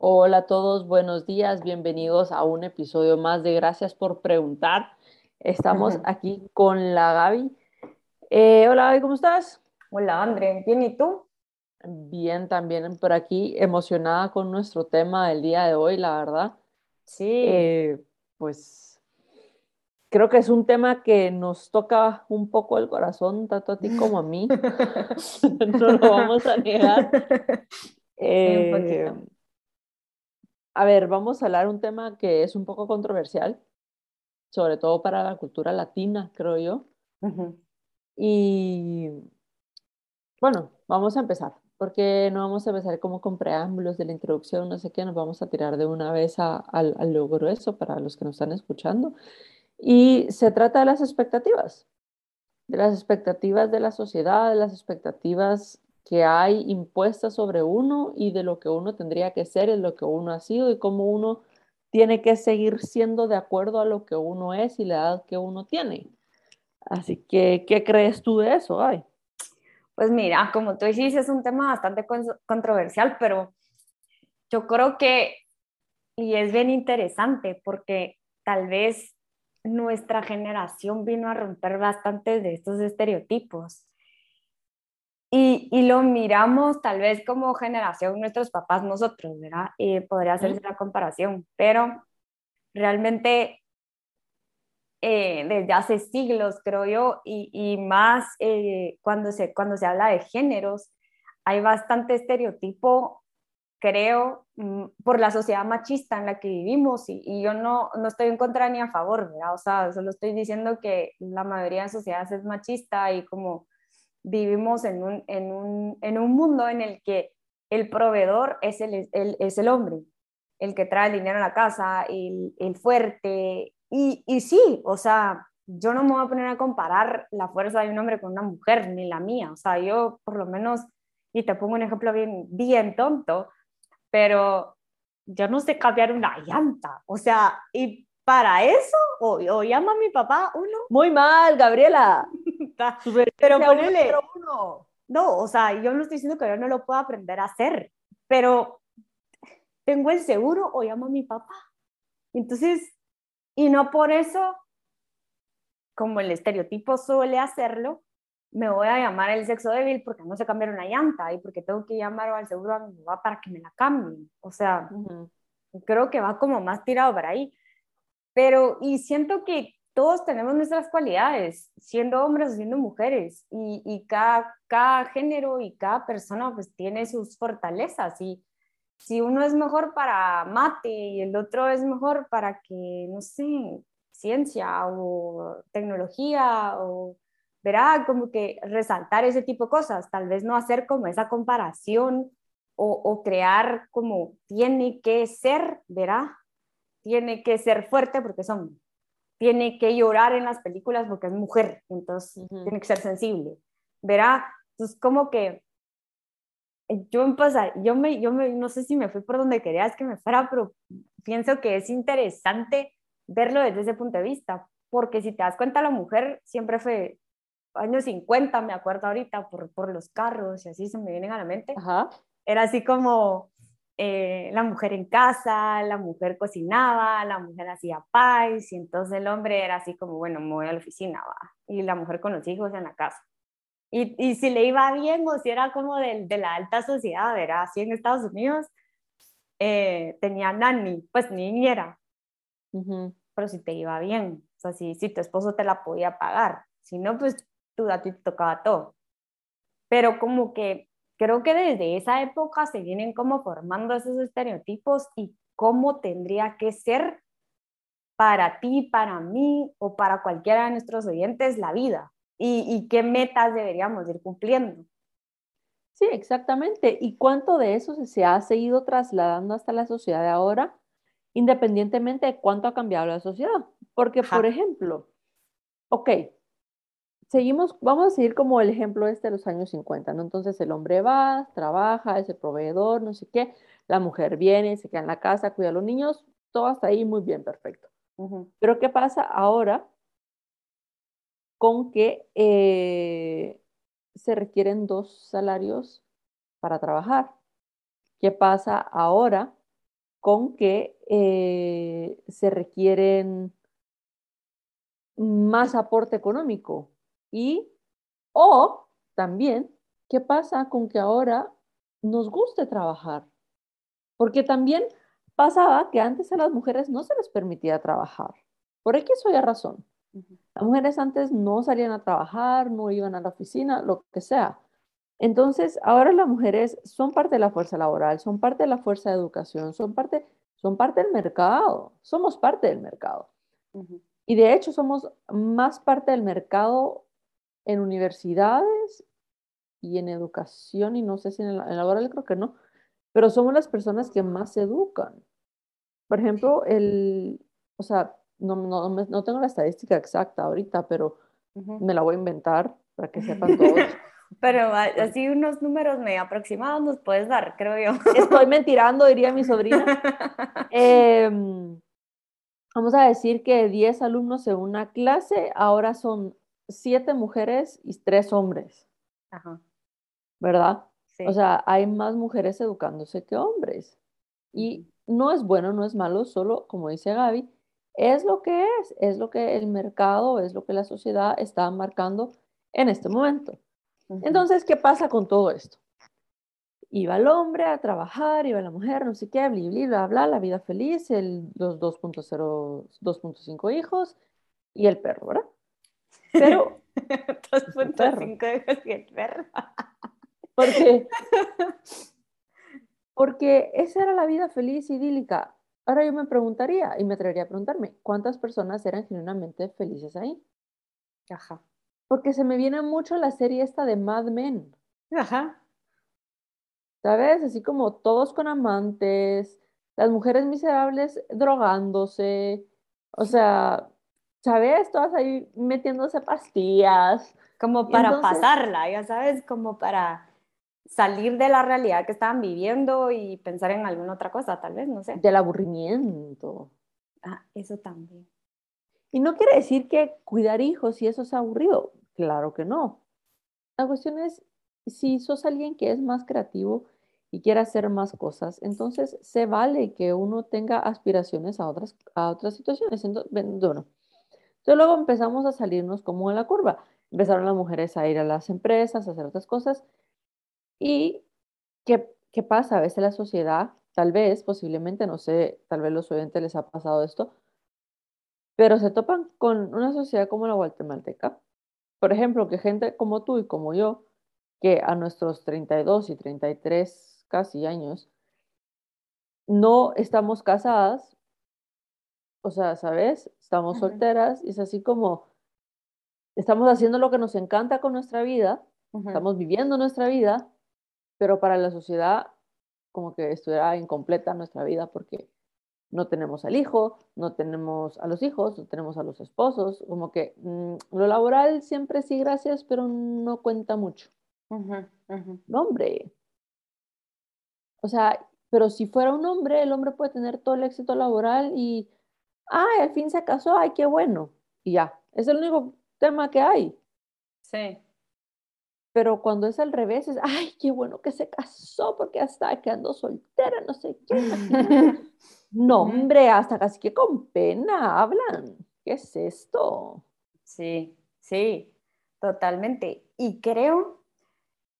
Hola a todos, buenos días, bienvenidos a un episodio más de Gracias por Preguntar. Estamos aquí con la Gaby. Eh, hola Gaby, ¿cómo estás? Hola André, bien, ¿y tú? Bien, también por aquí, emocionada con nuestro tema del día de hoy, la verdad. Sí. Eh, pues creo que es un tema que nos toca un poco el corazón, tanto a ti como a mí. no lo vamos a negar. Eh, a ver, vamos a hablar un tema que es un poco controversial, sobre todo para la cultura latina, creo yo. Y bueno, vamos a empezar, porque no vamos a empezar como con preámbulos de la introducción, no sé qué, nos vamos a tirar de una vez a, al, al lo grueso para los que nos están escuchando. Y se trata de las expectativas, de las expectativas de la sociedad, de las expectativas que hay impuestas sobre uno y de lo que uno tendría que ser, es lo que uno ha sido y cómo uno tiene que seguir siendo de acuerdo a lo que uno es y la edad que uno tiene. Así que, ¿qué crees tú de eso? Ay. Pues mira, como tú dices, es un tema bastante controversial, pero yo creo que, y es bien interesante, porque tal vez nuestra generación vino a romper bastante de estos estereotipos. Y, y, lo miramos tal vez como generación, nuestros papás, nosotros, ¿verdad? Y podría hacerse la comparación, pero realmente eh, desde hace siglos, creo yo, y, y más eh, cuando, se, cuando se habla de géneros, hay bastante estereotipo, creo, mm, por la sociedad machista en la que vivimos, y, y, yo no, no estoy en contra ni a favor, ¿verdad? O sea, solo estoy diciendo que la mayoría de sociedades es machista y como vivimos en un, en un, en un mundo en el que el proveedor es el, es el hombre, el que trae el dinero a la casa, el, el fuerte. Y, y, sí, o sea, yo no me voy a poner a comparar la fuerza de un hombre con una mujer, ni la mía. O sea, yo por lo menos, y te pongo un ejemplo bien, bien tonto, pero yo no sé cambiar una llanta. O sea, y para eso, o, o llama a mi papá uno. Muy mal, Gabriela. pero ponele, uno. No, o sea, yo no estoy diciendo que yo no lo pueda aprender a hacer, pero tengo el seguro o llamo a mi papá. Entonces, y no por eso, como el estereotipo suele hacerlo, me voy a llamar el sexo débil porque no se cambiar una llanta y porque tengo que llamar al seguro a mi papá para que me la cambien. O sea, creo que va como más tirado por ahí. Pero, y siento que todos tenemos nuestras cualidades, siendo hombres o siendo mujeres, y, y cada, cada, género y cada persona pues tiene sus fortalezas, y si uno es mejor para mate y el otro es mejor para que, no sé, ciencia o tecnología o verá como que resaltar ese tipo de cosas, tal vez no hacer como esa comparación o, o crear como tiene que ser, verá, tiene que ser fuerte porque son tiene que llorar en las películas porque es mujer, entonces uh -huh. tiene que ser sensible. Verá, entonces como que yo empecé, yo me, yo me, no sé si me fui por donde querías que me fuera, pero pienso que es interesante verlo desde ese punto de vista, porque si te das cuenta, la mujer siempre fue años 50, me acuerdo ahorita, por, por los carros y así se me vienen a la mente. Ajá. Era así como eh, la mujer en casa, la mujer cocinaba, la mujer hacía pais, y entonces el hombre era así como, bueno, me voy a la oficina, va, y la mujer con los hijos en la casa. Y, y si le iba bien o si era como de, de la alta sociedad, era así en Estados Unidos, eh, tenía nanny, pues niñera, uh -huh. pero si te iba bien, o sea, si, si tu esposo te la podía pagar, si no, pues tú a ti te tocaba todo. Pero como que creo que desde esa época se vienen como formando esos estereotipos y cómo tendría que ser para ti, para mí o para cualquiera de nuestros oyentes la vida y, y qué metas deberíamos ir cumpliendo. Sí, exactamente. ¿Y cuánto de eso se ha seguido trasladando hasta la sociedad de ahora, independientemente de cuánto ha cambiado la sociedad? Porque, Ajá. por ejemplo, ok, seguimos, vamos a seguir como el ejemplo este de los años 50, ¿no? Entonces el hombre va, trabaja, es el proveedor, no sé qué, la mujer viene, se queda en la casa, cuida a los niños, todo hasta ahí muy bien, perfecto. Uh -huh. Pero ¿qué pasa ahora con que eh, se requieren dos salarios para trabajar? ¿Qué pasa ahora con que eh, se requieren más aporte económico y o también qué pasa con que ahora nos guste trabajar porque también pasaba que antes a las mujeres no se les permitía trabajar por X o Y razón. Las mujeres antes no salían a trabajar no iban a la oficina lo que sea. Entonces, ahora las mujeres son parte de la fuerza laboral, son parte de la fuerza de educación, son parte, son parte del mercado, somos parte del mercado. Y de hecho somos más parte del mercado en universidades y en educación, y no sé si en el, laboral creo que no, pero somos las personas que más se educan. Por ejemplo, el, o sea, no, no, no tengo la estadística exacta ahorita, pero me la voy a inventar para que sepan todos. Pero así unos números medio aproximados nos puedes dar, creo yo. Estoy mentirando, diría mi sobrina. Em, vamos a decir que 10 alumnos en una clase, ahora son 7 mujeres y 3 hombres. Ajá. ¿Verdad? Sí. O sea, hay más mujeres educándose que hombres. Y no es bueno, no es malo, solo, como dice Gaby, es lo que es, es lo que el mercado, es lo que la sociedad está marcando en este momento. Entonces, ¿qué pasa con todo esto? Iba el hombre a trabajar, iba la mujer, no sé qué, bla, bla, bla la vida feliz, el, los 2.0, 2.5 hijos y el perro, ¿verdad? Pero... 2.5 hijos y el perro. Porque, porque esa era la vida feliz, idílica. Ahora yo me preguntaría, y me atrevería a preguntarme, ¿cuántas personas eran genuinamente felices ahí? Ajá. Porque se me viene mucho la serie esta de Mad Men. Ajá. ¿Sabes? Así como todos con amantes, las mujeres miserables drogándose, o sea, ¿sabes? Todas ahí metiéndose pastillas. Como para pasarla, ya sabes, como para salir de la realidad que estaban viviendo y pensar en alguna otra cosa, tal vez, no sé. Del aburrimiento. Ah, eso también. Y no quiere decir que cuidar hijos y eso es aburrido. Claro que no. La cuestión es, si sos alguien que es más creativo y quiere hacer más cosas, entonces se vale que uno tenga aspiraciones a otras, a otras situaciones. Entonces, bueno, entonces luego empezamos a salirnos como en la curva. Empezaron las mujeres a ir a las empresas, a hacer otras cosas. ¿Y qué, qué pasa? A veces la sociedad, tal vez, posiblemente, no sé, tal vez los oyentes les ha pasado esto, pero se topan con una sociedad como la guatemalteca, por ejemplo, que gente como tú y como yo, que a nuestros 32 y 33 casi años, no estamos casadas, o sea, ¿sabes? Estamos solteras y es así como estamos haciendo lo que nos encanta con nuestra vida, estamos viviendo nuestra vida, pero para la sociedad como que estuviera incompleta nuestra vida porque no tenemos al hijo, no tenemos a los hijos, no tenemos a los esposos, como que mm, lo laboral siempre sí, gracias, pero no cuenta mucho. No, hombre. O sea, pero si fuera un hombre, el hombre puede tener todo el éxito laboral y, ay, al fin se casó, ay, qué bueno. Y ya, es el único tema que hay. Sí. Pero cuando es al revés, es, ay, qué bueno que se casó porque hasta quedando soltera, no sé qué. No, hombre, hasta casi que con pena hablan. ¿Qué es esto? Sí, sí, totalmente. Y creo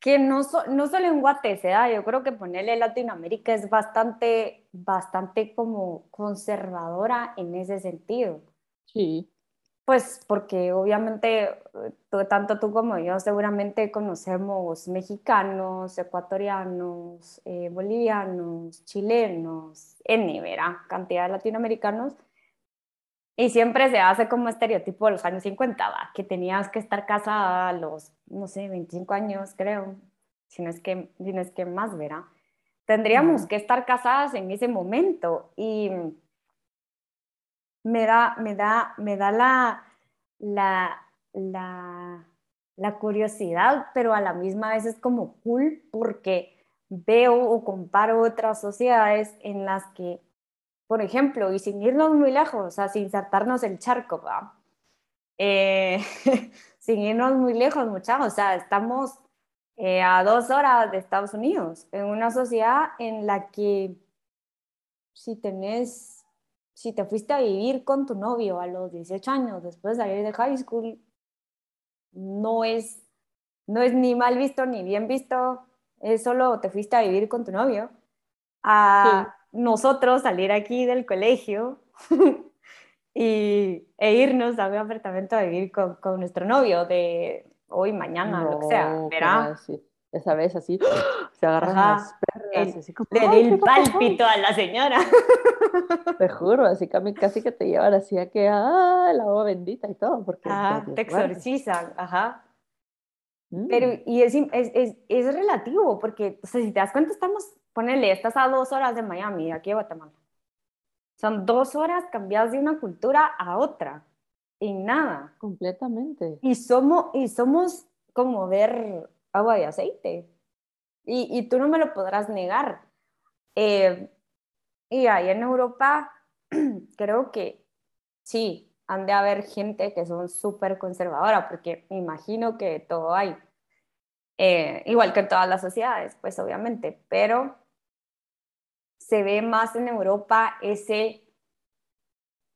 que no, no solo en Guate se da, yo creo que ponerle Latinoamérica es bastante, bastante como conservadora en ese sentido. Sí. Pues porque obviamente eh, tanto tú como yo seguramente conocemos mexicanos, ecuatorianos, eh, bolivianos, chilenos, N, ¿verdad? Cantidad de latinoamericanos. Y siempre se hace como estereotipo de los años 50, ¿va? que tenías que estar casada a los, no sé, 25 años, creo, si no es que, si no es que más, ¿verdad? Tendríamos que estar casadas en ese momento y me da, me da, me da la, la, la, la curiosidad, pero a la misma vez es como cool porque veo o comparo otras sociedades en las que, por ejemplo, y sin irnos muy lejos, o sea, sin saltarnos el charco, ¿va? Eh, sin irnos muy lejos, muchachos, o sea, estamos eh, a dos horas de Estados Unidos, en una sociedad en la que si tenés, si te fuiste a vivir con tu novio a los 18 años después de salir de high school, no es, no es ni mal visto ni bien visto, es solo te fuiste a vivir con tu novio. A nosotros salir aquí del colegio y, e irnos a un apartamento a vivir con, con nuestro novio de hoy, mañana, lo que sea, ¿verdad? esa vez así, se agarran las perras, así como, le di el pálpito a la señora. Te juro, así que casi que te llevan así a que, ah, la agua bendita y todo, porque te exorcizan, ajá. Pero, mm. y es, es, es, es, relativo, porque, o sea, si te das cuenta, estamos, ponele, estás a dos horas de Miami, aquí de Guatemala. Son dos horas cambiadas de una cultura a otra, y nada. Completamente. Y somos, y somos como ver agua y aceite. Y, y tú no me lo podrás negar. Eh, y ahí en Europa, creo que sí, han de haber gente que son súper conservadora, porque me imagino que todo hay. Eh, igual que en todas las sociedades, pues obviamente, pero se ve más en Europa ese,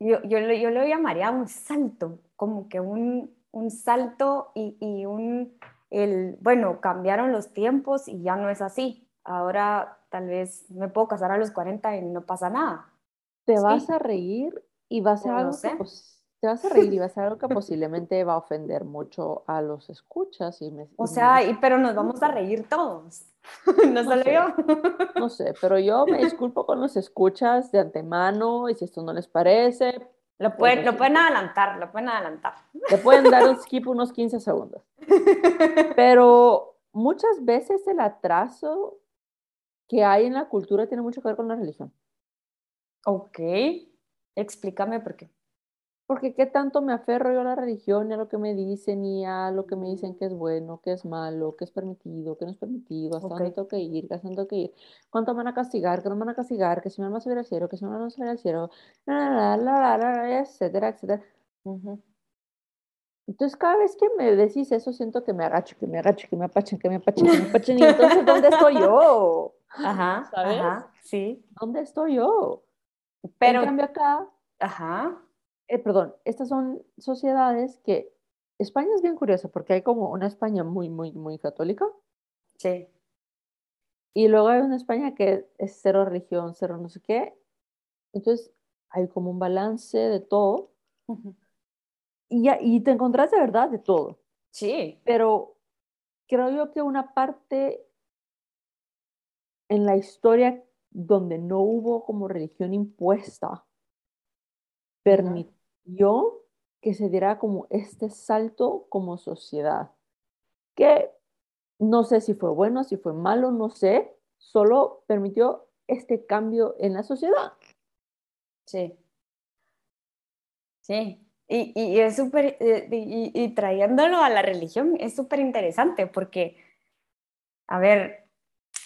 yo, yo, yo lo llamaría un salto, como que un, un salto y, y un el, bueno, cambiaron los tiempos y ya no es así. Ahora tal vez me puedo casar a los 40 y no pasa nada. Te vas a reír y va a ser algo que, te vas a reír y va a ser algo que posiblemente va a ofender mucho a los escuchas y o sea, y, pero nos vamos a reír todos. no, solo yo. no sé, pero yo me disculpo con los escuchas de antemano y si esto no les parece, lo pueden, lo pueden adelantar, lo pueden adelantar. Le pueden dar un skip unos 15 segundos. Pero muchas veces el atraso que hay en la cultura tiene mucho que ver con la religión. Ok, explícame por qué. Porque qué tanto me aferro yo a la religión y a lo que me dicen y a lo que me dicen que es bueno, que es malo, que es permitido, que no es permitido, hasta dónde tengo que ir, hasta dónde tengo que ir, cuánto me van a castigar, que no me van a castigar, que si me van a subir al cielo, que si me van a subir al cielo, la, la, la, etcétera, etcétera. Entonces cada vez que me decís eso siento que me agacho, que me agacho, que me apachen, que me apachen, que me apachen y entonces ¿dónde estoy yo? Ajá, ¿sabes? Ajá, sí. ¿Dónde estoy yo? Pero en cambio acá, ajá eh, perdón, estas son sociedades que España es bien curiosa porque hay como una España muy, muy, muy católica. Sí. Y luego hay una España que es cero religión, cero no sé qué. Entonces hay como un balance de todo. y, te encontrás de verdad de todo. Sí. Pero creo yo que una parte en la historia donde no hubo como religión impuesta, permitió que se diera como este salto como sociedad, que no sé si fue bueno, si fue malo, no sé, solo permitió este cambio en la sociedad. Sí. Sí. Y, y es súper, eh, y, y, trayéndolo a la religión, es súper interesante porque, a ver,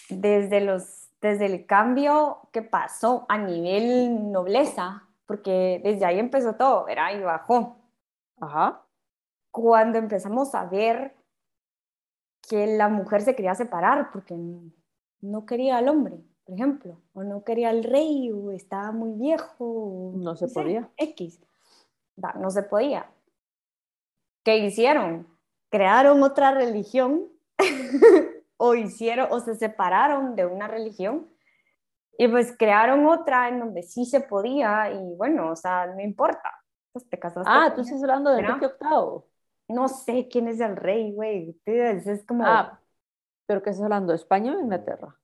desde, los, desde el cambio que pasó a nivel nobleza, porque desde ahí empezó todo, era y bajó. Ajá. Cuando empezamos a ver que la mujer se quería separar porque no quería al hombre, por ejemplo, o no quería al rey, o estaba muy viejo. No se podía. X. no se podía. ¿Qué hicieron? Crearon otra religión o hicieron o se separaron de una religión y pues crearon otra en donde sí se podía y bueno, o sea, no importa. Pues te casaste. Ah, tú estás hablando de Enrique VIII. No sé quién es el rey, güey. Es como... Ah, pero ¿qué estás hablando? ¿De España o Inglaterra?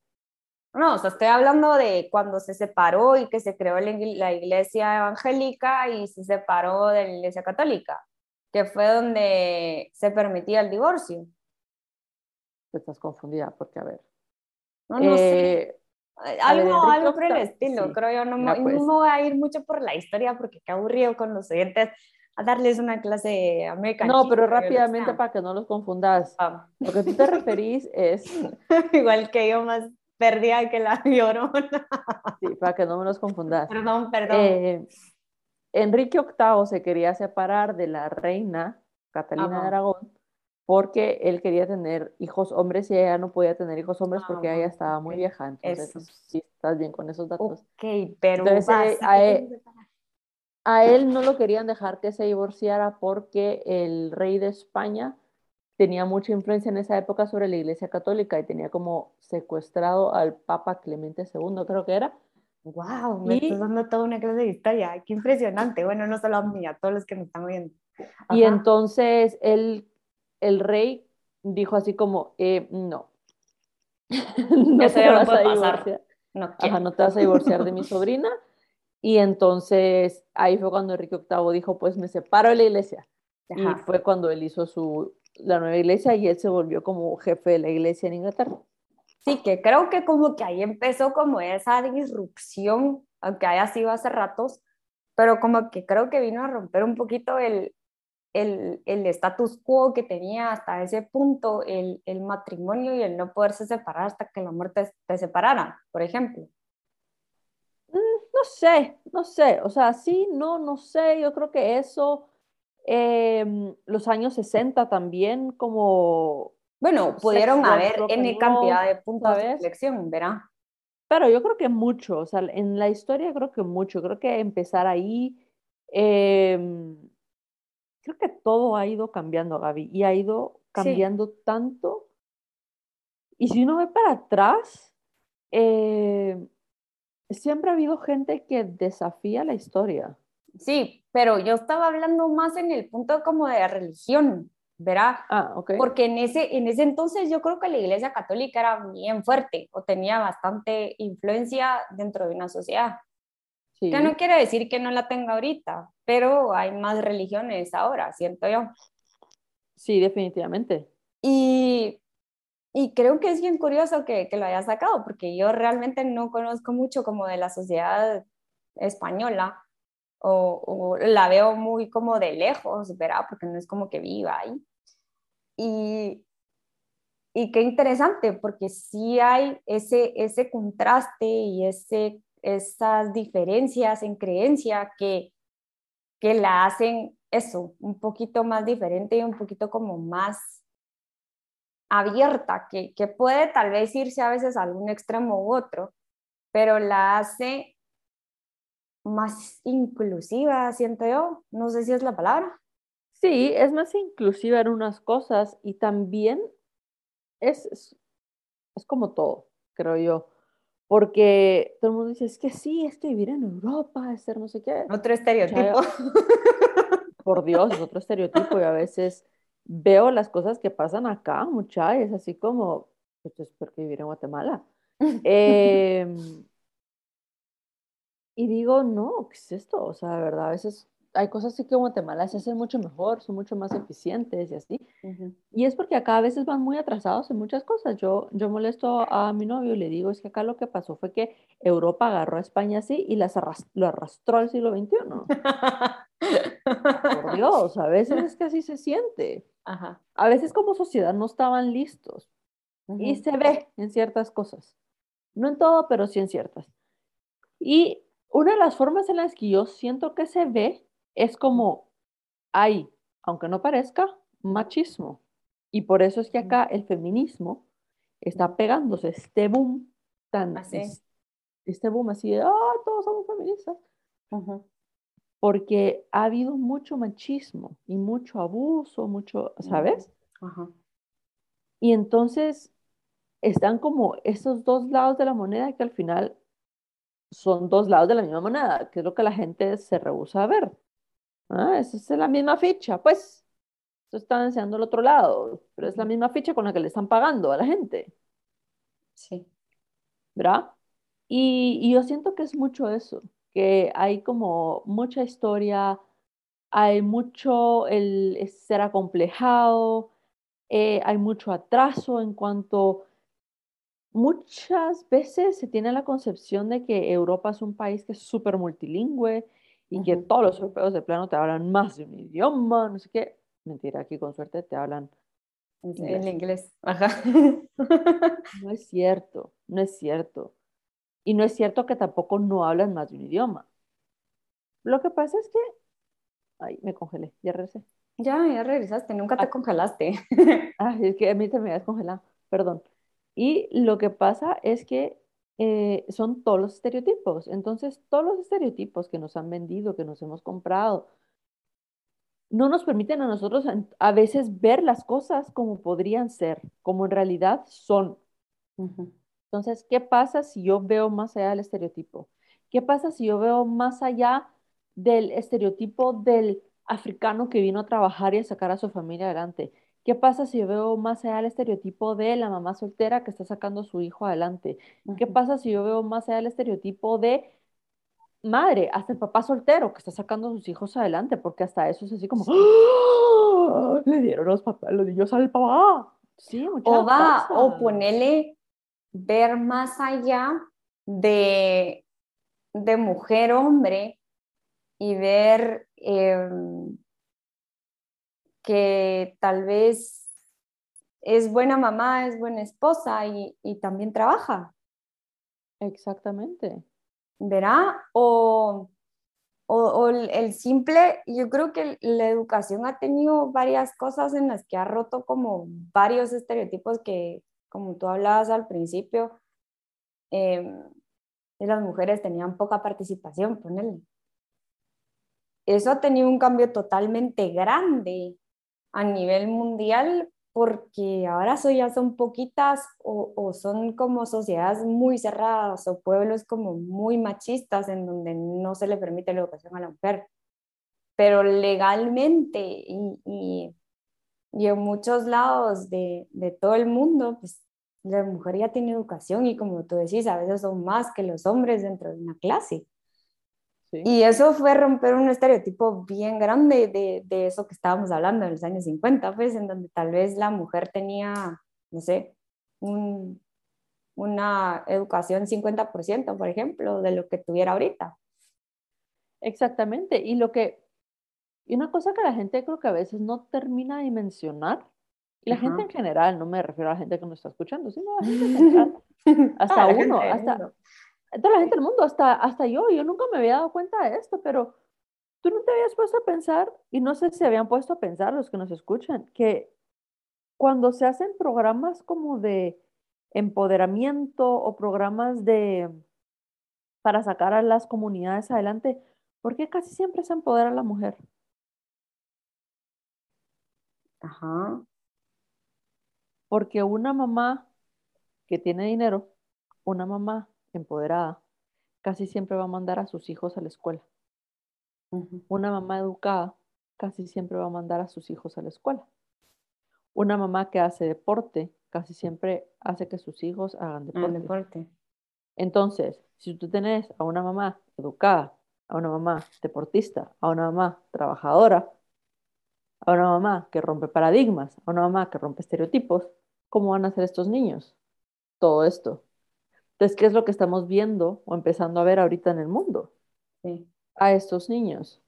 No, o sea, estoy hablando de cuando se separó y que se creó la iglesia evangélica y se separó de la iglesia católica, que fue donde se permitía el divorcio. Estás confundida porque, a ver. No, no sé. Algo, algo por el estilo, creo yo. No, no, pues. voy a ir mucho por la historia porque qué aburrido con los oyentes a darles una clase americana. No, pero rápidamente para que no los confundas. Ah. Lo que tú te referís es... Igual que yo, más perdida que la llorona. sí, para que no me los confundas. Perdón, perdón. Eh, Enrique VIII se quería separar de la reina Catalina de Aragón porque él quería tener hijos hombres y ella no podía tener hijos hombres ah, porque ella estaba muy vieja. Entonces, sí, estás bien con esos datos. Ok, pero Entonces, eh, a, él, no lo querían dejar que se divorciara porque el rey de España tenía mucha influencia en esa época sobre la Iglesia Católica y tenía como secuestrado al Papa Clemente II, creo que era. ¡Wow! Me estás dando toda una clase de historia. ¡Qué impresionante! Bueno, no solo a mí, a todos los que me están viendo. Y entonces él el rey dijo así como, eh, no. no te vas a divorciar. No, no te vas a divorciar de mi sobrina. Y entonces ahí fue cuando Enrique VIII dijo, pues me separo de la iglesia. Y fue cuando él hizo su, la nueva iglesia y él se volvió como jefe de la iglesia en Inglaterra. Sí, que creo que como que ahí empezó como esa disrupción, aunque haya sido hace ratos, pero como que creo que vino a romper un poquito el, el, el status quo que tenía hasta ese punto el, el, matrimonio y el no poderse separar hasta que la muerte te separara, por ejemplo. Mm, no sé, no sé, o sea, sí, no, no sé, yo creo que eso, em, los años 60 también como... Bueno, pudieron haber N cantidad de puntos de reflexión, ¿verdad? Pero yo creo que mucho, o sea, en la historia creo que mucho, creo que empezar ahí... Eh, creo que todo ha ido cambiando, Gaby, y ha ido cambiando tanto. Y si uno ve para atrás, eh, siempre ha habido gente que desafía la historia. Sí, pero yo estaba hablando más en el punto como de religión, ¿verdad? Ah, ok. Porque en ese, en ese entonces yo creo que la Iglesia Católica era bien fuerte o tenía bastante influencia dentro de una sociedad. Que no quiere decir que no la tenga ahorita, pero hay más religiones ahora, siento yo. Sí, definitivamente. Y, y creo que es bien curioso que, que, lo haya sacado, porque yo realmente no conozco mucho como de la sociedad española, o, o la veo muy como de lejos, ¿verdad? Porque no es como que viva ahí. Y, y qué interesante, porque sí hay ese, ese contraste y ese esas diferencias en creencia que, que la hacen eso, un poquito más diferente y un poquito como más abierta, que, que puede tal vez irse a veces a algún extremo u otro, pero la hace más inclusiva, siento yo. No sé si es la palabra. Sí, es más inclusiva en unas cosas y también es, es, es como todo, creo yo porque todo el mundo dice, es que sí, es que vivir en Europa, es ser no sé qué. Otro estereotipo. por Dios, es otro estereotipo y a veces veo las cosas que pasan acá, muchachos, es así como, esto es porque vivir en Guatemala. Em, y digo, no, ¿qué es esto? O sea, de verdad, a veces hay cosas así que en Guatemala se hacen mucho mejor, son mucho más eficientes y así. Y es porque acá a veces van muy atrasados en muchas cosas. Yo, yo molesto a mi novio y le digo, es que acá lo que pasó fue que Europa agarró a España así y las lo arrastró al siglo XXI. Por Dios, a veces es que así se siente. A veces como sociedad no estaban listos. Y se ve en ciertas cosas. No en todo, pero sí en ciertas. Y una de las formas en las que yo siento que se ve es como hay, aunque no parezca, machismo. Y por eso es que acá el feminismo está pegándose este boom tan este boom así de, ah, todos somos feministas. Porque ha habido mucho machismo y mucho abuso, mucho, ¿sabes? Y entonces están como esos dos lados de la moneda que al final son dos lados de la misma moneda, que es lo que la gente se rehúsa a ver. Ah, esa es la misma ficha, pues. Esto está enseñando el otro lado, pero es la misma ficha con la que le están pagando a la gente. Sí. ¿Verdad? Y, y yo siento que es mucho eso, que hay como mucha historia, hay mucho el, ser acomplejado, eh, hay mucho atraso en cuanto muchas veces se tiene la concepción de que Europa es un país que es súper multilingüe y que todos los europeos de plano te hablan más de un idioma, no sé qué. Mentira, aquí con suerte te hablan en inglés. Ajá. No es cierto, no es cierto. Y no es cierto que tampoco no hablan más de un idioma. Lo que pasa es que... Ay, me congelé, ya regresé. Ya, ya regresaste, nunca te ah. congelaste. ah, es que a mí te me habías congelado, perdón. Y lo que pasa es que eh, son todos los estereotipos. Entonces, todos los estereotipos que nos han vendido, que nos hemos comprado, no nos permiten a nosotros a veces ver las cosas como podrían ser, como en realidad son. Entonces, ¿qué pasa si yo veo más allá del estereotipo? ¿Qué pasa si yo veo más allá del estereotipo del africano que vino a trabajar y a sacar a su familia adelante? ¿Qué pasa si yo veo más allá del estereotipo de la mamá soltera que está sacando a su hijo adelante? ¿Qué pasa si yo veo más allá del estereotipo de madre, hasta el papá soltero que está sacando a sus hijos adelante? Porque hasta eso es así como, ¡Ah! le dieron los, papás, los niños al papá. Sí, o va, o ponele ver más allá de, de mujer-hombre y ver... Em, que tal vez es buena mamá, es buena esposa y, también trabaja. Exactamente. ¿Verá? O, o, el simple, yo creo que la educación ha tenido varias cosas en las que ha roto como varios estereotipos que, como tú hablabas al principio, eh, las mujeres tenían poca participación, ponele. Eso ha tenido un cambio totalmente grande a nivel mundial porque ahora ya son poquitas o, son como sociedades muy cerradas o pueblos como muy machistas en donde no se le permite la educación a la mujer. Pero legalmente y, y, en muchos lados de, de, todo el mundo, pues la mujer ya tiene educación y como tú decís, a veces son más que los hombres dentro de una clase. Y eso fue romper un estereotipo bien grande de, de, eso que estábamos hablando en los años 50, pues, en donde tal vez la mujer tenía, no sé, un, una educación 50%, por ejemplo, de lo que tuviera ahorita. Exactamente. Y lo que, y una cosa que la gente creo que a veces no termina de mencionar, y la gente en general, no me refiero a la gente que nos está escuchando, sino a la gente en general, hasta uno, hasta, toda la gente del mundo, hasta, hasta yo, yo nunca me había dado cuenta de esto, pero tú no te habías puesto a pensar, y no sé si habían puesto a pensar los que nos escuchan, que cuando se hacen programas como de empoderamiento o programas de para sacar a las comunidades adelante, ¿por qué casi siempre se empodera a la mujer? Ajá. Porque una mamá que tiene dinero, una mamá empoderada, casi siempre va a mandar a sus hijos a la escuela. Una mamá educada casi siempre va a mandar a sus hijos a la escuela. Una mamá que hace deporte casi siempre hace que sus hijos hagan deporte. Entonces, si tú tenés a una mamá educada, a una mamá deportista, a una mamá trabajadora, a una mamá que rompe paradigmas, a una mamá que rompe estereotipos, ¿cómo van a ser estos niños? Todo esto entonces, ¿qué es lo que estamos viendo o empezando a ver ahorita en el mundo? A estos niños.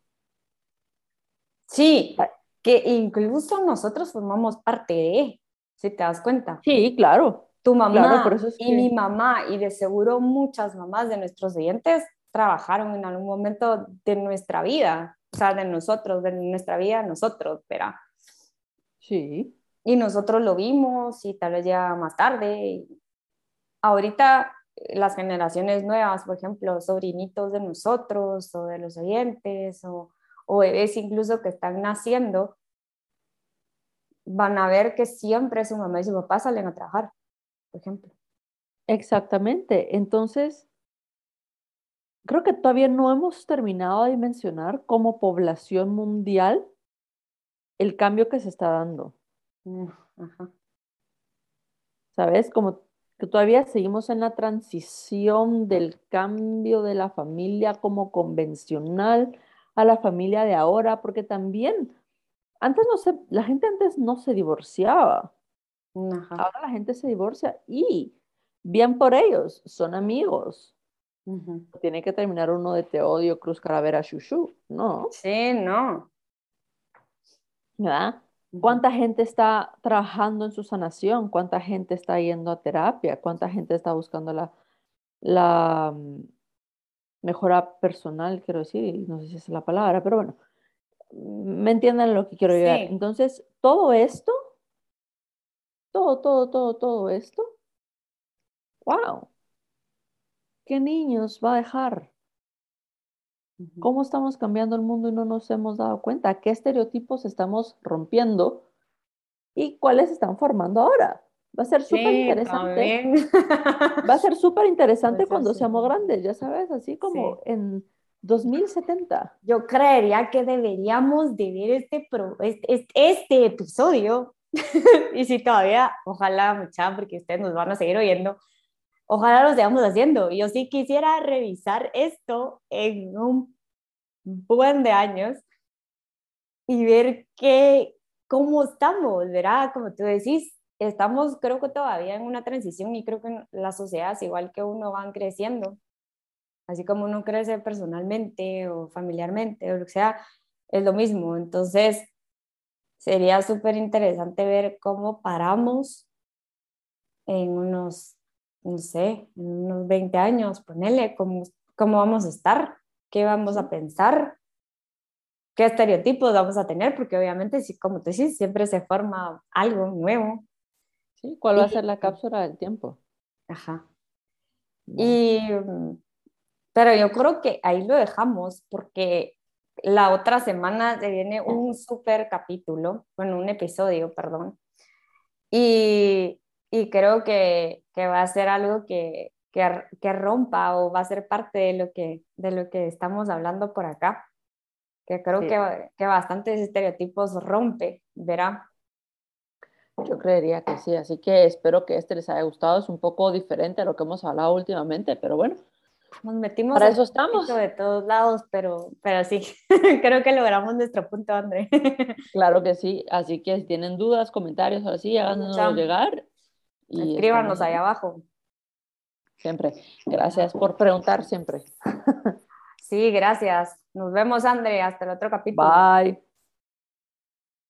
Sí, que incluso nosotros formamos parte de, si te das cuenta. Sí, claro. Tu mamá y mi mamá, y de seguro muchas mamás de nuestros oyentes trabajaron en algún momento de nuestra vida, o sea, de nosotros, de nuestra vida, nosotros, ¿verdad? Sí. Y nosotros lo vimos y tal vez ya más tarde. Ahorita las generaciones nuevas, por ejemplo, sobrinitos de nosotros o de los oyentes o, o bebés incluso que están naciendo, van a ver que siempre su mamá y su papá salen a trabajar, por ejemplo. Exactamente. Entonces, creo que todavía no hemos terminado de mencionar como población mundial el cambio que se está dando. Mm, ¿Sabes? Como que todavía seguimos en la transición del cambio de la familia como convencional a la familia de ahora, porque también antes no se, la gente antes no se divorciaba. Ahora la gente se divorcia y bien por ellos, son amigos. Tiene que terminar uno de te odio, cruz, calavera, shushu, ¿no? Sí, no. ¿Verdad? ¿Cuánta gente está trabajando en su sanación? ¿Cuánta gente está yendo a terapia? ¿Cuánta gente está buscando la, la mm, mejora personal, quiero decir? No sé si es la palabra, pero bueno, me entienden lo que quiero llegar. Entonces, todo esto, todo, todo, todo, todo esto, wow, ¿qué niños va a dejar? ¿Cómo estamos cambiando el mundo y no nos hemos dado cuenta? ¿Qué estereotipos estamos rompiendo y cuáles están formando ahora? Va a ser súper interesante. Va a ser súper interesante cuando seamos grandes, ya sabes, así como en 2070. Yo creería que deberíamos de ver este, este, este, episodio. y si todavía, ojalá, mucha, porque ustedes nos van a seguir oyendo, ojalá lo sigamos haciendo. Yo sí quisiera revisar esto en un buen de años y ver qué, cómo estamos, ¿verdad? Como tú decís, estamos creo que todavía en una transición y creo que las sociedades, igual que uno, van creciendo. Así como uno crece personalmente o familiarmente o lo que sea, es lo mismo. Entonces, sería súper interesante ver cómo paramos en unos no sé, en unos 20 años, ponele cómo, cómo vamos a estar, qué vamos a pensar, qué estereotipos vamos a tener, porque obviamente, si, como tú dices, siempre se forma algo nuevo. Sí, ¿cuál va a ser la cápsula del tiempo? Ajá. Y, pero yo creo que ahí lo dejamos porque la otra semana se viene un súper capítulo, bueno, un episodio, perdón. Y y creo que, que, va a ser algo que, que, que, rompa o va a ser parte de lo que, de lo que estamos hablando por acá, que creo que, que bastantes estereotipos rompe, ¿verá? Yo creería que sí, así que espero que este les haya gustado, es un poco diferente a lo que hemos hablado últimamente, pero bueno. Nos metimos para eso estamos de todos lados, pero, pero sí, creo que logramos nuestro punto, André. claro que sí, así que si tienen dudas, comentarios, ahora sí, háganos llegar y Escríbanos ahí abajo. Siempre. Gracias por preguntar siempre. Sí, gracias. Nos vemos, André. Hasta el otro capítulo. Bye.